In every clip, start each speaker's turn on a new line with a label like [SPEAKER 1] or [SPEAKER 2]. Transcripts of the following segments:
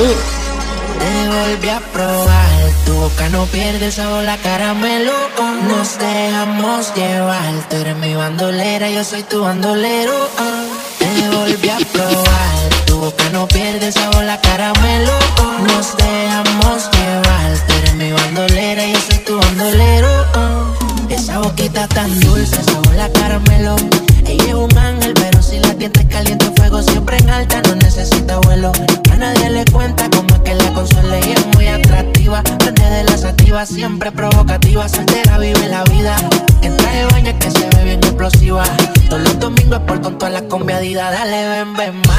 [SPEAKER 1] Te volví a probar, tu boca no pierde el sabor a caramelo. Nos dejamos llevar, tú eres mi bandolera, yo soy tu bandolero. Ah. Te volví a probar, tu boca no pierde el sabor a caramelo. Nos dejamos llevar, tú eres mi bandolera, yo soy tu bandolero. Ah. Esa boquita tan dulce, sabor a caramelo vida, dale ven, ven,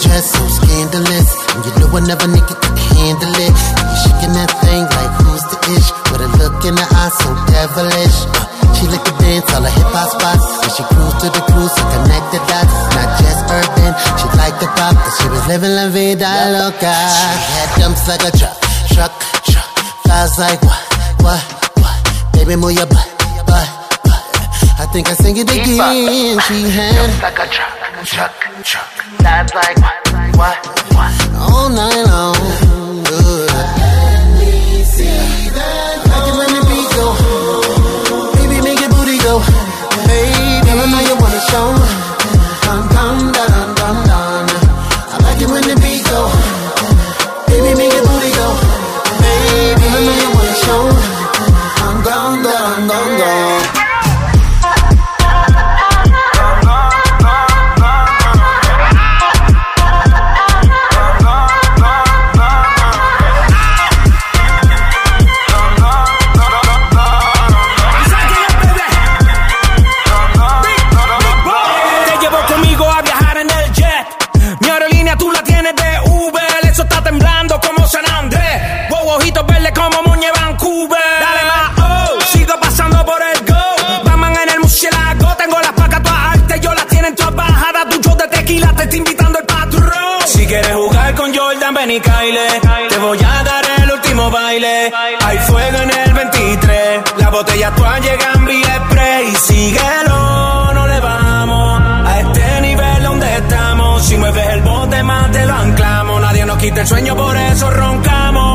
[SPEAKER 2] Dress so scandalous. And you know another nigga could handle it. And you shaking that thing like who's the ish? With a look in the eye so devilish. Uh, she like to dance all the hip hop spots. And she cruise to the cruise to connect the dots. Not just urban, she like the pop. Cause she was living la vida loca. She had dumps like a truck, truck, truck. Thighs like what, what, what? Baby, move your butt, butt, butt. I think I sing it again. She had. Dumps like a truck.
[SPEAKER 3] Chuck, Chuck. That's like what, what, what?
[SPEAKER 2] all night long.
[SPEAKER 4] Ven y Kyle. Te voy a dar el último baile. Hay fuego en el 23. Las botellas todas llegan vía spray. Síguelo, no le vamos a este nivel donde estamos. Si mueves el bote más te lo anclamos. Nadie nos quita el sueño, por eso roncamos.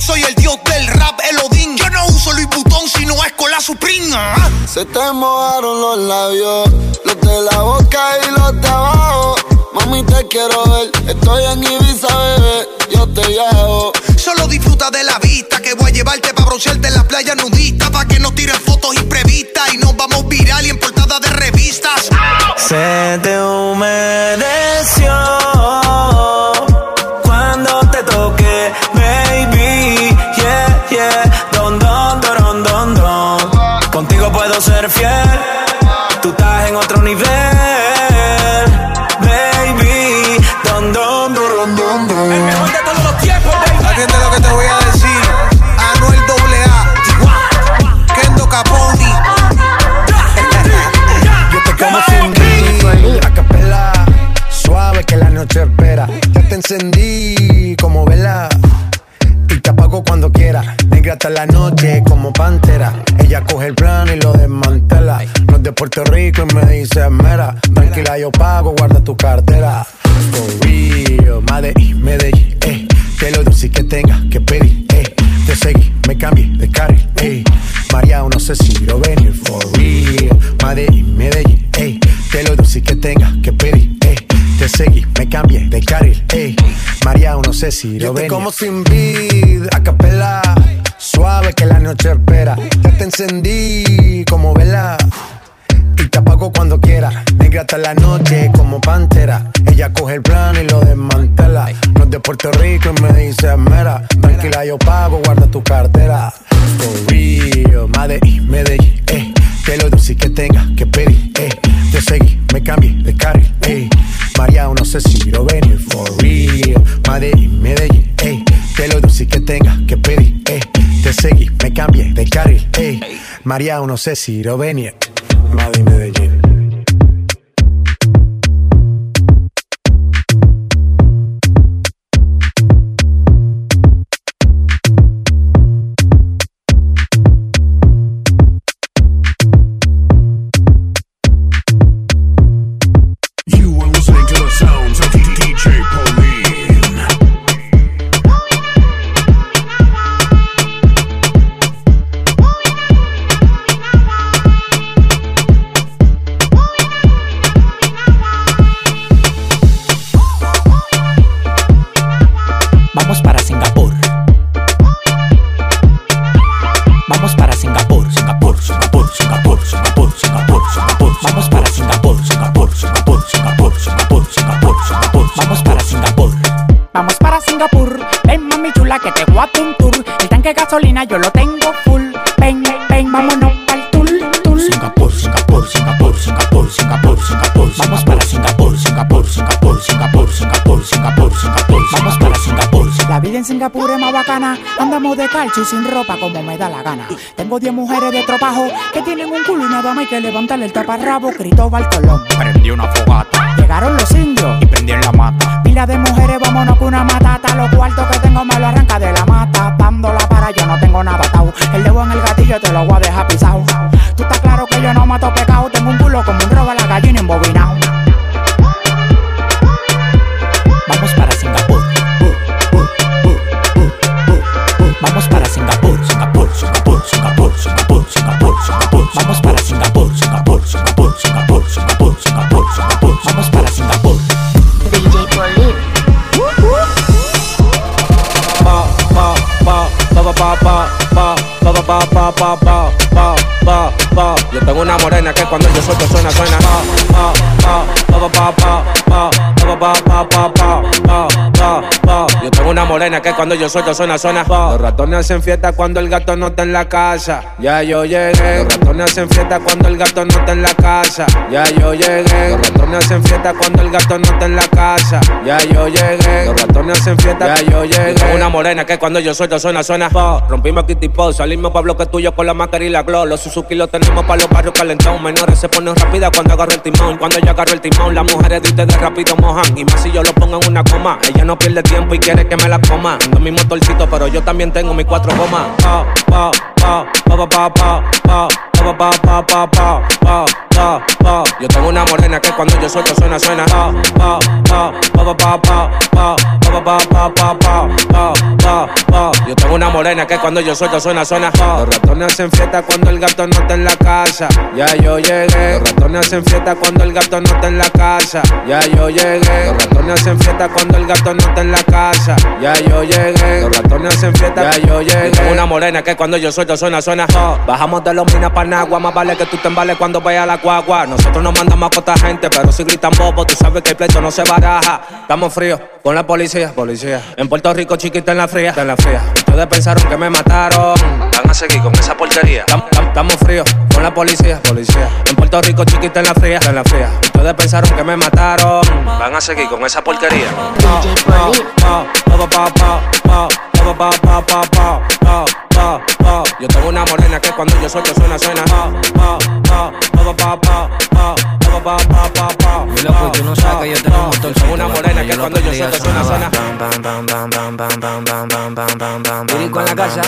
[SPEAKER 5] Soy el dios del rap, el Odín. Yo no uso Louis Vuitton si no es con la Supreme. ah.
[SPEAKER 2] Se te mojaron los labios, los de la boca y los de abajo. Mami, te quiero ver. Estoy en Ibiza, bebé. Yo te llevo.
[SPEAKER 5] Solo disfruta de la vista que voy a llevarte para broncearte en las playas nudistas. Pa' que no tiren fotos imprevistas y nos vamos viral y en portada de revistas.
[SPEAKER 4] Se te humedeció
[SPEAKER 6] Puerto Rico y me dice mera. Tranquila, yo pago, guarda tu cartera. For real, Medellín, Medellín, eh. Que lo dulce que tenga que pedir, eh. Te seguí, me cambié de carril, eh. María, no sé si lo venir, for real. Medellín, Medellín, eh. Que lo dulce que tenga que pedir, eh. Te seguí, me cambié de carril, eh. María, no sé si lo venir. como sin vid, a capela. Suave que la noche espera. Ya te encendí hasta la noche como pantera. Ella coge el plano y lo desmantela. No es de Puerto Rico y me dice mera. Tranquila, yo pago, guarda tu cartera. For real, Medellín, Medellín, eh. Que lo dulce que tenga que pedir, eh. Te seguí, me cambié de carril, eh. María, no sé si lo venir. For real, Medellín, Medellín, eh. Que lo dulce que tenga que pedir, eh. Te seguí, me cambié de carril, eh. María, no sé si lo venir. Madrid, Medellín.
[SPEAKER 7] Singapur, Singapur, Singapur, Singapur. Vamos para Singapur, Singapur, Singapur, Singapur, Singapur, Singapur, Singapur. Vamos para Singapur.
[SPEAKER 8] La vida en bacana. Andamos de calcio y sin ropa como me da la gana. Tengo 10 mujeres de tropajo que tienen un culo y nada más hay que levantarle el taparrabo. Cristóbal Colón.
[SPEAKER 7] Prendí una fogata
[SPEAKER 8] Llegaron los indios.
[SPEAKER 7] y prendí en la mata.
[SPEAKER 8] Pila de mujeres, vámonos con una matata. Los cuartos que tengo me lo arranca de la mata. Dándola para yo no tengo nada atado. El dedo en el gatillo te lo voy a dejar pisado. Tú estás claro que yo no mato pecado.
[SPEAKER 9] ball, ball, ball. con una morena que cuando yo suelto suena, suena. Yo tengo una morena que cuando yo suelto suena, suena. Los ratones hacen fiesta cuando el gato no está en la casa. Ya yo llegué. Los ratones hacen fiesta cuando el gato no está en la casa. Ya yo llegué. Los ratones hacen fiesta cuando el gato no está en la casa. Ya yo llegué. Los ratones hacen fiesta. Ya yo llegué. Tengo una morena que cuando yo suelto suena, suena. Rompimos Kitty Pop, salimos pa' bloque tuyo con la mascarilla y la glow. Los Suzuki los tenemos pa' los barrios calentón. Menores se ponen rápida cuando agarro el timón. Cuando yo agarro el timón Las mujeres de ustedes rápido mojan. Y más si yo lo pongo en una coma. Ella no pierde tiempo y quiere que me la coma. Ando mi motorcito pero yo también tengo mis cuatro gomas. Pa, pa, pa, pa, pa, pa, pa, pa, pa, pa, pa, pa, pa, pa, pa. Yo tengo una morena que cuando yo suelto suena, suena Pa, pa, pa, pa, pa, pa, pa, pa, pa, pa, pa, pa, pa, pa, pa. Yo tengo una morena que cuando yo suelto suena, suena. Los ratones hacen fiesta cuando el gato no está en la casa Ya yo llegué Los ratones hacen fiesta cuando el gato no está en la casa Ya yo llegué Los ratones hacen fiesta cuando el gato no está en la casa Ya yo llegué Los ratones hacen fiesta Ya yo llegué Tengo una morena que cuando yo suelto suena, suena. Bajamos de los minas para Nagua Más vale que tú te embales cuando vaya a la guagua. Nosotros no mandamos a costa gente Pero si gritan bobo Tú sabes que el pleito no se baraja. Estamos fríos con la policía. Policía. En Puerto Rico chiquita en la fría. En la fría. Ustedes pensaron que me mataron seguir con esa porquería. Estamos fríos con la policía. Policía. En Puerto Rico chiquita en la fría. En la fría. Ustedes pensaron que me mataron. Van a seguir con esa porquería. Yo tengo una morena que cuando yo suelto suena, suena. Todo pa, pa, pa pa, pa, pa, pa, pa.
[SPEAKER 10] Mi loco, tú no sabes que yo
[SPEAKER 9] una morena que cuando yo suelto suena, suena.
[SPEAKER 10] Pirico en la casa.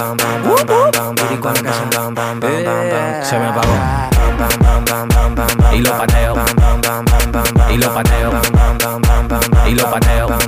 [SPEAKER 10] Pirico en la casa. Eh, Se me apagó. Y lo pateo. Y lo pateo. Y lo pateo.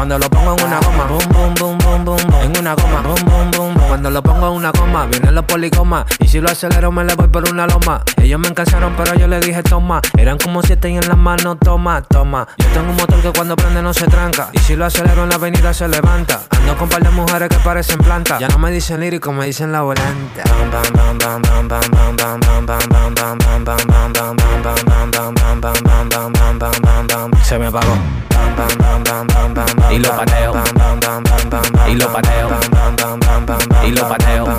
[SPEAKER 10] cuando lo pongo en una goma, boom, boom, boom, boom, boom, en una goma, boom, boom, boom, cuando lo pongo en una goma, vienen los policomas, y si lo acelero me le voy por una loma, ellos me encansaron pero yo le dije toma, eran como siete y en las manos toma, toma, yo tengo un motor que cuando prende no se tranca, y si lo acelero en la avenida se levanta, ando con par de mujeres que parecen plantas, ya no me dicen lírico, me dicen la volante. Se me apagó. Y lo pateo. Y lo pateo. Y lo pateo.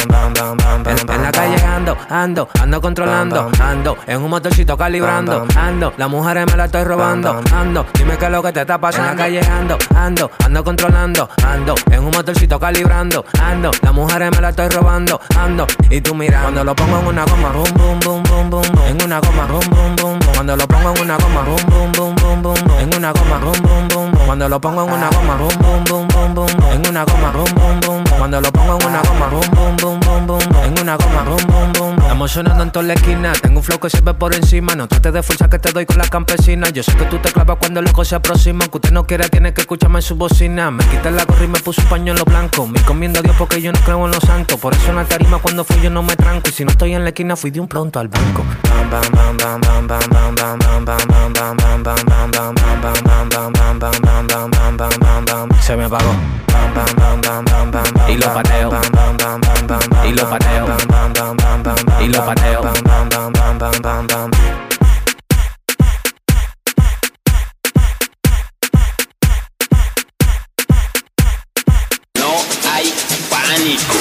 [SPEAKER 10] En, la calle ando, ando, ando controlando, ando, en un motorcito calibrando, ando, las mujeres me la estoy robando, ando, dime qué es lo que te está pasando. En la calle ando, ando, ando controlando, ando, en un motorcito calibrando, ando, las mujeres me la estoy robando, ando, y tú mira, cuando lo pongo en una goma, boom, boom, boom, boom, boom, en una goma, boom, boom, boom, cuando lo pongo en una goma, boom, boom, boom, boom, boom, en una goma, boom, boom, boom, cuando lo pongo en una goma, boom, boom, boom, boom, boom, en una goma, boom, boom, boom, cuando lo pongo en una goma, boom, boom, boom, boom, boom, boom, en una goma, boom, boom, boom, boom. Estamos sonando en toda la esquina, tengo un flow que se ve por encima, no trates de fuerza que te doy con la campesina, yo sé que tú te clavas cuando el loco se aproxima, que usted no quiere, tiene que escucharme en su bocina, me quité la gorra y me puse un pañuelo blanco, me encomiendo a Dios porque yo no creo en los santos, por eso en la tarima cuando fui yo no me tranco, y si no estoy en la esquina fui de un pronto al banco. bam, bam, bam, bam, bam, bam, bam. Se me apagó. Bam, bam, bam, bam, bam, bam, bam. Y lo pateo. Bam, bam, bam, bam, bam, bam. Y lo pateo. Y lo pateo.
[SPEAKER 11] No hay pánico.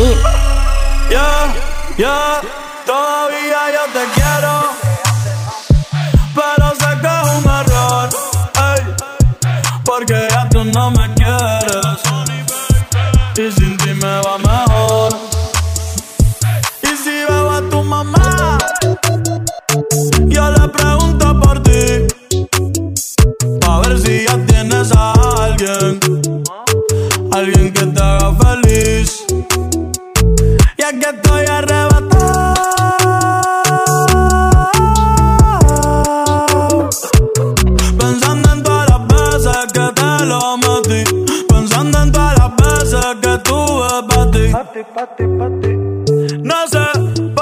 [SPEAKER 12] Paulín.
[SPEAKER 13] Yeah, yeah, todavía yo te quiero.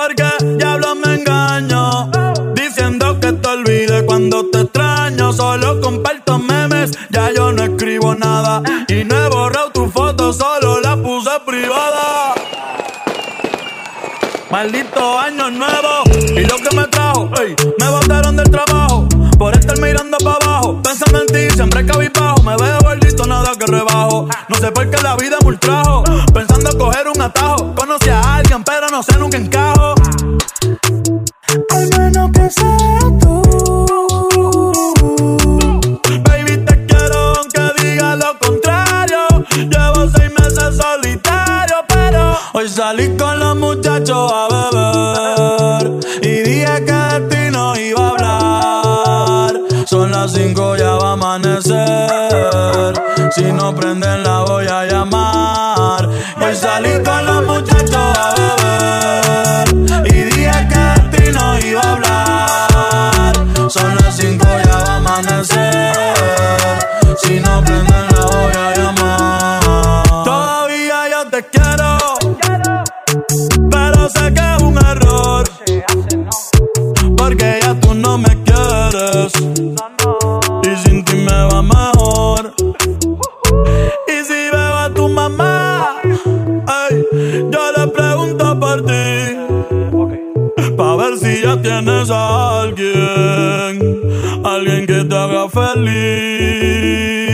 [SPEAKER 13] Por qué diablo me engaño. Diciendo que te olvide cuando te extraño. Solo comparto memes, ya yo no escribo nada. Y no he borrado tu foto, solo la puse privada. Maldito año nuevo y lo que me trajo, me botaron del trabajo por estar mirando para abajo, pensando en ti, siempre cabizbajo, me veo gordito, nada que rebajo, no sé por qué la vida me ultrajo, pensando coger un atajo, conocí a alguien pero no sé nunca encajo, Son las cinco, ya va a amanecer. Si no prenden la voy a llamar. Alguien que te haga feliz.